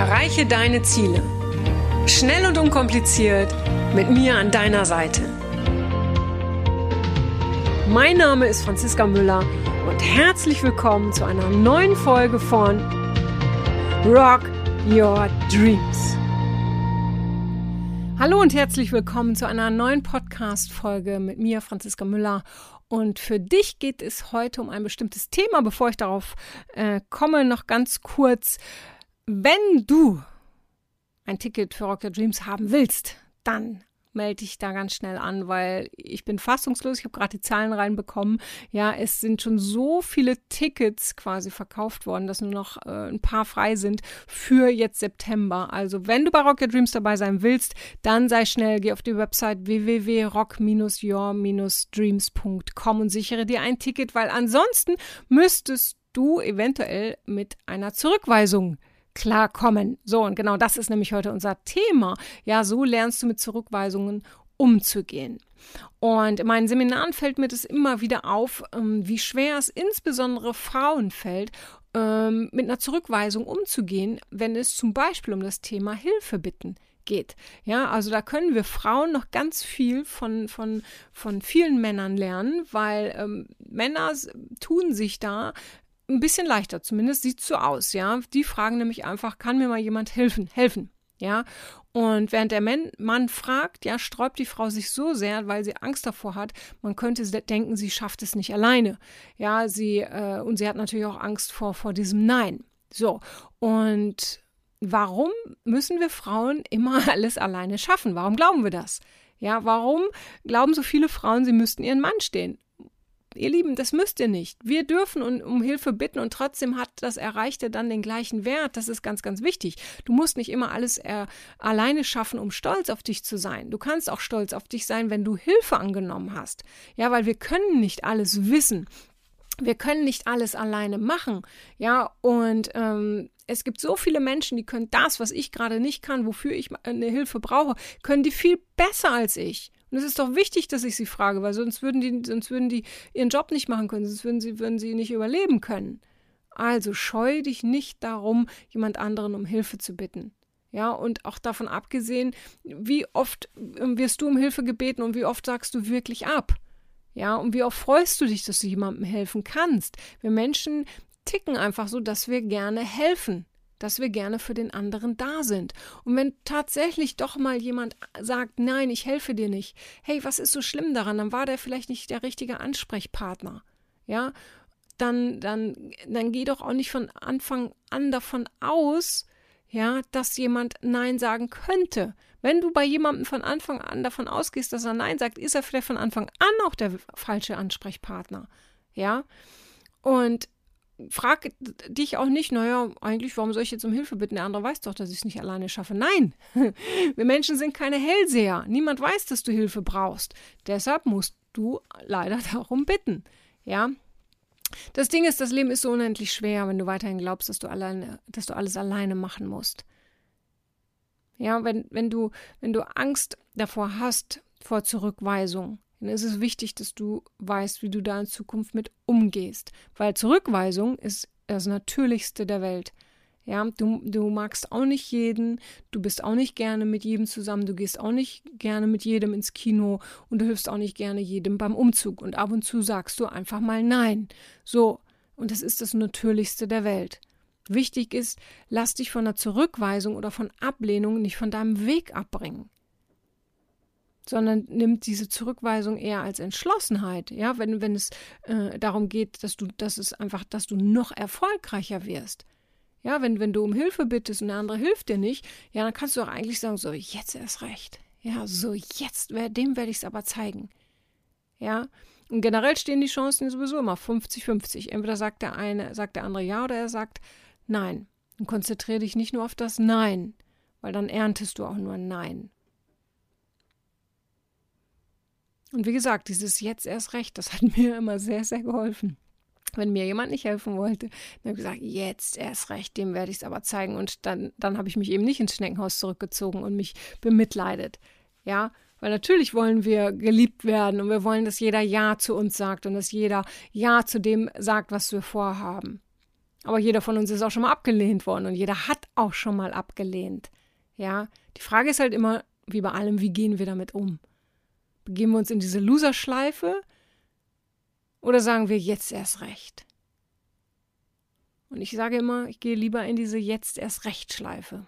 Erreiche deine Ziele. Schnell und unkompliziert mit mir an deiner Seite. Mein Name ist Franziska Müller und herzlich willkommen zu einer neuen Folge von Rock Your Dreams. Hallo und herzlich willkommen zu einer neuen Podcast-Folge mit mir, Franziska Müller. Und für dich geht es heute um ein bestimmtes Thema. Bevor ich darauf äh, komme, noch ganz kurz. Wenn du ein Ticket für Rock Your Dreams haben willst, dann melde dich da ganz schnell an, weil ich bin fassungslos. Ich habe gerade die Zahlen reinbekommen. Ja, es sind schon so viele Tickets quasi verkauft worden, dass nur noch äh, ein paar frei sind für jetzt September. Also wenn du bei Rock Your Dreams dabei sein willst, dann sei schnell, geh auf die Website www.rock-your-dreams.com und sichere dir ein Ticket, weil ansonsten müsstest du eventuell mit einer Zurückweisung klarkommen. So, und genau das ist nämlich heute unser Thema. Ja, so lernst du mit Zurückweisungen umzugehen. Und in meinen Seminaren fällt mir das immer wieder auf, ähm, wie schwer es insbesondere Frauen fällt, ähm, mit einer Zurückweisung umzugehen, wenn es zum Beispiel um das Thema Hilfe bitten geht. Ja, also da können wir Frauen noch ganz viel von, von, von vielen Männern lernen, weil ähm, Männer tun sich da ein bisschen leichter, zumindest sieht so aus, ja. Die fragen nämlich einfach, kann mir mal jemand helfen, helfen, ja. Und während der Mann fragt, ja, sträubt die Frau sich so sehr, weil sie Angst davor hat, man könnte denken, sie schafft es nicht alleine. Ja, sie, äh, und sie hat natürlich auch Angst vor, vor diesem Nein. So, und warum müssen wir Frauen immer alles alleine schaffen? Warum glauben wir das? Ja, warum glauben so viele Frauen, sie müssten ihren Mann stehen? Ihr Lieben, das müsst ihr nicht. Wir dürfen um, Hilfe bitten und trotzdem hat das Erreichte dann den gleichen Wert. Das ist ganz, ganz wichtig. Du musst nicht immer alles äh, alleine schaffen, um stolz auf dich zu sein. Du kannst auch stolz auf dich sein, wenn du Hilfe angenommen hast. Ja, weil wir können nicht alles wissen. Wir können nicht alles alleine machen. Ja, und ähm, es gibt so viele Menschen, die können das, was ich gerade nicht kann, wofür ich eine Hilfe brauche, können die viel besser als ich. Und es ist doch wichtig, dass ich sie frage, weil sonst würden die, sonst würden die ihren Job nicht machen können, sonst würden sie, würden sie nicht überleben können. Also scheu dich nicht darum, jemand anderen um Hilfe zu bitten. Ja, und auch davon abgesehen, wie oft ähm, wirst du um Hilfe gebeten und wie oft sagst du wirklich ab? Ja, und wie oft freust du dich, dass du jemandem helfen kannst? Wir Menschen ticken einfach so, dass wir gerne helfen dass wir gerne für den anderen da sind. Und wenn tatsächlich doch mal jemand sagt, nein, ich helfe dir nicht, hey, was ist so schlimm daran? Dann war der vielleicht nicht der richtige Ansprechpartner. Ja, dann, dann, dann geh doch auch nicht von Anfang an davon aus, ja, dass jemand Nein sagen könnte. Wenn du bei jemandem von Anfang an davon ausgehst, dass er Nein sagt, ist er vielleicht von Anfang an auch der falsche Ansprechpartner. Ja. Und frag dich auch nicht, naja, eigentlich, warum soll ich jetzt um Hilfe bitten? Der andere weiß doch, dass ich es nicht alleine schaffe. Nein, wir Menschen sind keine Hellseher. Niemand weiß, dass du Hilfe brauchst. Deshalb musst du leider darum bitten. Ja. Das Ding ist, das Leben ist so unendlich schwer, wenn du weiterhin glaubst, dass du alleine, dass du alles alleine machen musst. Ja, wenn, wenn du, wenn du Angst davor hast, vor Zurückweisung, dann ist es wichtig, dass du weißt, wie du da in Zukunft mit umgehst. Weil Zurückweisung ist das Natürlichste der Welt. Ja, du, du magst auch nicht jeden, du bist auch nicht gerne mit jedem zusammen, du gehst auch nicht gerne mit jedem ins Kino und du hilfst auch nicht gerne jedem beim Umzug. Und ab und zu sagst du einfach mal Nein. So, und das ist das Natürlichste der Welt. Wichtig ist, lass dich von der Zurückweisung oder von Ablehnung nicht von deinem Weg abbringen sondern nimmt diese Zurückweisung eher als Entschlossenheit. Ja, wenn, wenn es äh, darum geht, dass du, dass es einfach, dass du noch erfolgreicher wirst. Ja, wenn, wenn du um Hilfe bittest und der andere hilft dir nicht, ja, dann kannst du auch eigentlich sagen, so, jetzt erst recht. Ja, so, jetzt, dem werde ich es aber zeigen. Ja, und generell stehen die Chancen sowieso immer 50-50. Entweder sagt der eine, sagt der andere ja oder er sagt nein. Und konzentriere dich nicht nur auf das Nein, weil dann erntest du auch nur Nein. Und wie gesagt, dieses jetzt erst recht, das hat mir immer sehr, sehr geholfen. Wenn mir jemand nicht helfen wollte, dann habe ich gesagt, jetzt erst recht, dem werde ich es aber zeigen. Und dann, dann habe ich mich eben nicht ins Schneckenhaus zurückgezogen und mich bemitleidet. Ja, weil natürlich wollen wir geliebt werden und wir wollen, dass jeder Ja zu uns sagt und dass jeder Ja zu dem sagt, was wir vorhaben. Aber jeder von uns ist auch schon mal abgelehnt worden und jeder hat auch schon mal abgelehnt. Ja, die Frage ist halt immer, wie bei allem, wie gehen wir damit um? Begeben wir uns in diese Loserschleife oder sagen wir jetzt erst recht? Und ich sage immer, ich gehe lieber in diese jetzt erst recht Schleife.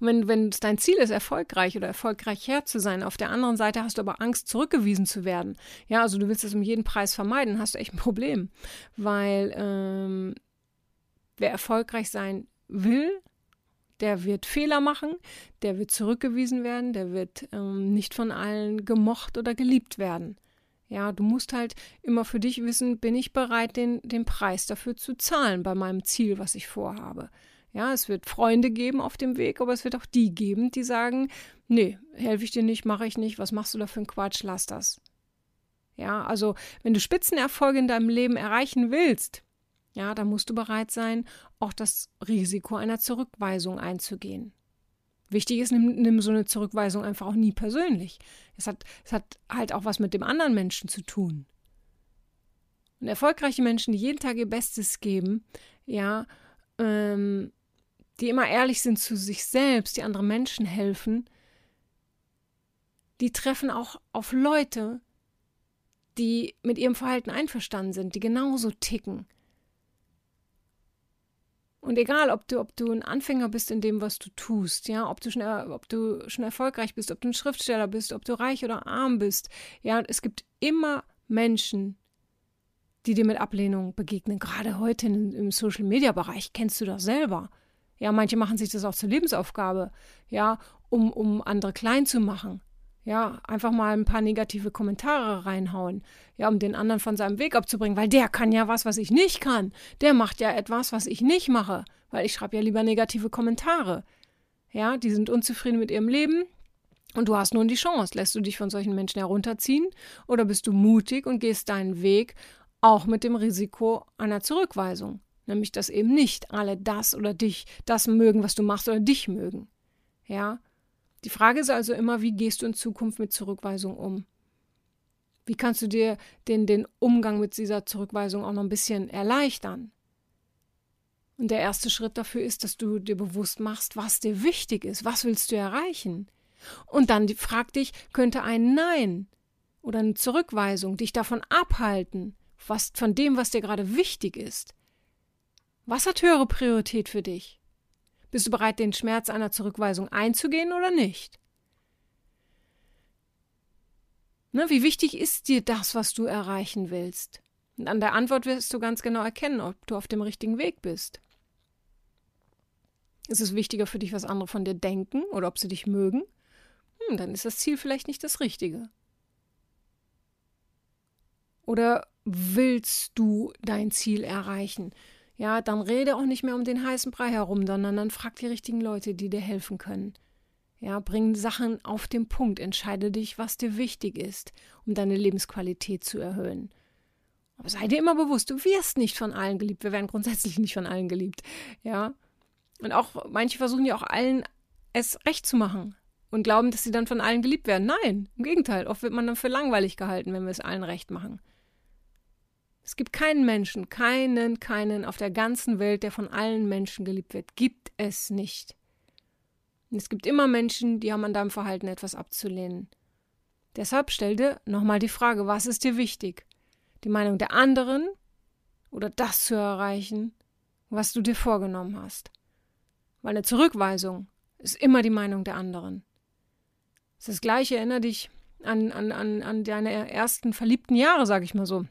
Und wenn, wenn es dein Ziel ist, erfolgreich oder erfolgreich her zu sein, auf der anderen Seite hast du aber Angst, zurückgewiesen zu werden. Ja, also du willst es um jeden Preis vermeiden, hast du echt ein Problem. Weil ähm, wer erfolgreich sein will, der wird Fehler machen, der wird zurückgewiesen werden, der wird ähm, nicht von allen gemocht oder geliebt werden. Ja, du musst halt immer für dich wissen, bin ich bereit, den, den Preis dafür zu zahlen bei meinem Ziel, was ich vorhabe. Ja, es wird Freunde geben auf dem Weg, aber es wird auch die geben, die sagen, nee, helfe ich dir nicht, mache ich nicht, was machst du da für einen Quatsch, lass das. Ja, also wenn du Spitzenerfolge in deinem Leben erreichen willst, ja, dann musst du bereit sein, auch das Risiko einer Zurückweisung einzugehen. Wichtig ist, nimm, nimm, so eine Zurückweisung einfach auch nie persönlich. Es hat, es hat halt auch was mit dem anderen Menschen zu tun. Und erfolgreiche Menschen, die jeden Tag ihr Bestes geben, ja, ähm, die immer ehrlich sind zu sich selbst, die anderen Menschen helfen, die treffen auch auf Leute, die mit ihrem Verhalten einverstanden sind, die genauso ticken. Und egal, ob du, ob du ein Anfänger bist in dem, was du tust, ja, ob du schon, ob du schon erfolgreich bist, ob du ein Schriftsteller bist, ob du reich oder arm bist, ja, es gibt immer Menschen, die dir mit Ablehnung begegnen. Gerade heute im Social Media Bereich kennst du das selber. Ja, manche machen sich das auch zur Lebensaufgabe, ja, um, um andere klein zu machen. Ja, einfach mal ein paar negative Kommentare reinhauen, ja, um den anderen von seinem Weg abzubringen, weil der kann ja was, was ich nicht kann. Der macht ja etwas, was ich nicht mache, weil ich schreibe ja lieber negative Kommentare. Ja, die sind unzufrieden mit ihrem Leben, und du hast nun die Chance. Lässt du dich von solchen Menschen herunterziehen oder bist du mutig und gehst deinen Weg, auch mit dem Risiko einer Zurückweisung? Nämlich, dass eben nicht alle das oder dich, das mögen, was du machst oder dich mögen. Ja? Die Frage ist also immer, wie gehst du in Zukunft mit Zurückweisung um? Wie kannst du dir den, den Umgang mit dieser Zurückweisung auch noch ein bisschen erleichtern? Und der erste Schritt dafür ist, dass du dir bewusst machst, was dir wichtig ist, was willst du erreichen? Und dann frag dich, könnte ein Nein oder eine Zurückweisung dich davon abhalten, was, von dem, was dir gerade wichtig ist? Was hat höhere Priorität für dich? Bist du bereit, den Schmerz einer Zurückweisung einzugehen oder nicht? Ne, wie wichtig ist dir das, was du erreichen willst? Und an der Antwort wirst du ganz genau erkennen, ob du auf dem richtigen Weg bist. Ist es wichtiger für dich, was andere von dir denken oder ob sie dich mögen? Hm, dann ist das Ziel vielleicht nicht das Richtige. Oder willst du dein Ziel erreichen? Ja, dann rede auch nicht mehr um den heißen Brei herum, sondern dann frag die richtigen Leute, die dir helfen können. Ja, bring Sachen auf den Punkt, entscheide dich, was dir wichtig ist, um deine Lebensqualität zu erhöhen. Aber sei dir immer bewusst, du wirst nicht von allen geliebt. Wir werden grundsätzlich nicht von allen geliebt. Ja. Und auch manche versuchen ja auch allen es recht zu machen und glauben, dass sie dann von allen geliebt werden. Nein, im Gegenteil. Oft wird man dann für langweilig gehalten, wenn wir es allen recht machen. Es gibt keinen Menschen, keinen, keinen auf der ganzen Welt, der von allen Menschen geliebt wird. Gibt es nicht. Und es gibt immer Menschen, die haben an deinem Verhalten etwas abzulehnen. Deshalb stell dir nochmal die Frage, was ist dir wichtig? Die Meinung der anderen oder das zu erreichen, was du dir vorgenommen hast? Weil eine Zurückweisung ist immer die Meinung der anderen. Das Gleiche, erinnere dich an, an, an, an deine ersten verliebten Jahre, sag ich mal so.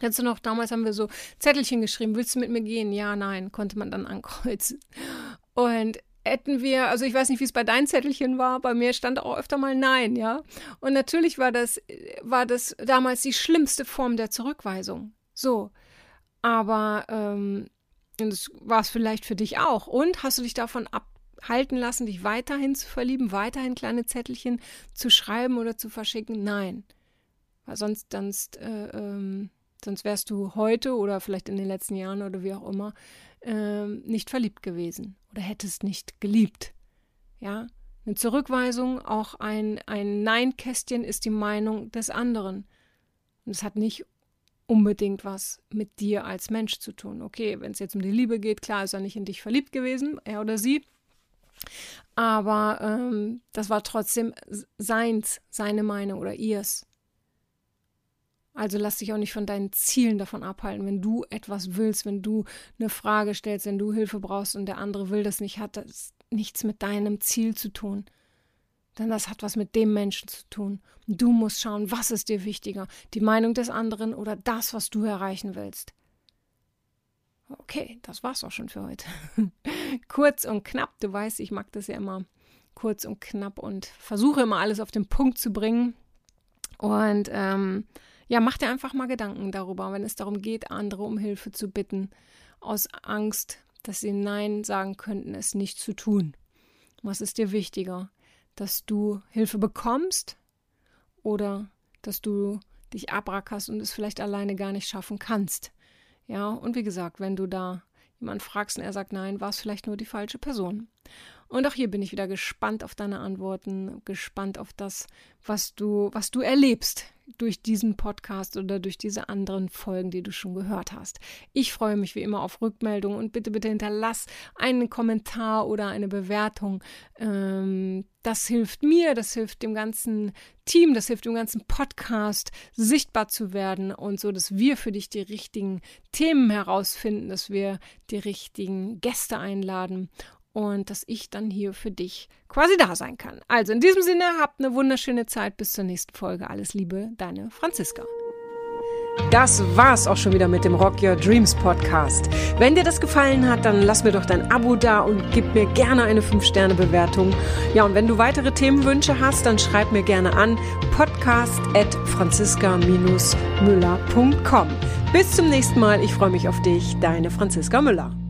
Kennst du noch, damals haben wir so Zettelchen geschrieben, willst du mit mir gehen? Ja, nein, konnte man dann ankreuzen. Und hätten wir, also ich weiß nicht, wie es bei deinen Zettelchen war, bei mir stand auch öfter mal Nein, ja. Und natürlich war das, war das damals die schlimmste Form der Zurückweisung. So. Aber ähm, das war es vielleicht für dich auch. Und hast du dich davon abhalten lassen, dich weiterhin zu verlieben, weiterhin kleine Zettelchen zu schreiben oder zu verschicken? Nein. Weil sonst, sonst äh, ähm, Sonst wärst du heute oder vielleicht in den letzten Jahren oder wie auch immer äh, nicht verliebt gewesen oder hättest nicht geliebt. Ja, eine Zurückweisung, auch ein, ein Nein-Kästchen ist die Meinung des anderen. Und es hat nicht unbedingt was mit dir als Mensch zu tun. Okay, wenn es jetzt um die Liebe geht, klar ist er nicht in dich verliebt gewesen, er oder sie. Aber ähm, das war trotzdem seins, seine Meinung oder ihrs. Also lass dich auch nicht von deinen Zielen davon abhalten. Wenn du etwas willst, wenn du eine Frage stellst, wenn du Hilfe brauchst und der andere will das nicht, hat das nichts mit deinem Ziel zu tun. Denn das hat was mit dem Menschen zu tun. Du musst schauen, was ist dir wichtiger, die Meinung des anderen oder das, was du erreichen willst. Okay, das war's auch schon für heute. kurz und knapp, du weißt, ich mag das ja immer kurz und knapp und versuche immer alles auf den Punkt zu bringen. Und ähm, ja, mach dir einfach mal Gedanken darüber, wenn es darum geht, andere um Hilfe zu bitten, aus Angst, dass sie Nein sagen könnten, es nicht zu tun. Was ist dir wichtiger? Dass du Hilfe bekommst oder dass du dich abrackerst und es vielleicht alleine gar nicht schaffen kannst? Ja, und wie gesagt, wenn du da jemand fragst und er sagt nein, war es vielleicht nur die falsche Person. Und auch hier bin ich wieder gespannt auf deine Antworten, gespannt auf das, was du, was du erlebst durch diesen Podcast oder durch diese anderen Folgen, die du schon gehört hast. Ich freue mich wie immer auf Rückmeldungen und bitte, bitte hinterlass einen Kommentar oder eine Bewertung. Ähm, das hilft mir, das hilft dem ganzen Team, das hilft dem ganzen Podcast, sichtbar zu werden und so, dass wir für dich die richtigen Themen herausfinden, dass wir die richtigen Gäste einladen und dass ich dann hier für dich quasi da sein kann. Also in diesem Sinne, habt eine wunderschöne Zeit. Bis zur nächsten Folge. Alles Liebe, deine Franziska. Das war's auch schon wieder mit dem Rock Your Dreams Podcast. Wenn dir das gefallen hat, dann lass mir doch dein Abo da und gib mir gerne eine 5-Sterne-Bewertung. Ja, und wenn du weitere Themenwünsche hast, dann schreib mir gerne an podcast at franziska-müller.com. Bis zum nächsten Mal. Ich freue mich auf dich. Deine Franziska Müller.